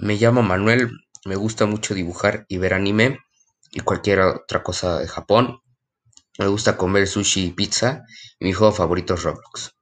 Me llamo Manuel, me gusta mucho dibujar y ver anime y cualquier otra cosa de Japón. Me gusta comer sushi y pizza mi juego favorito es Roblox.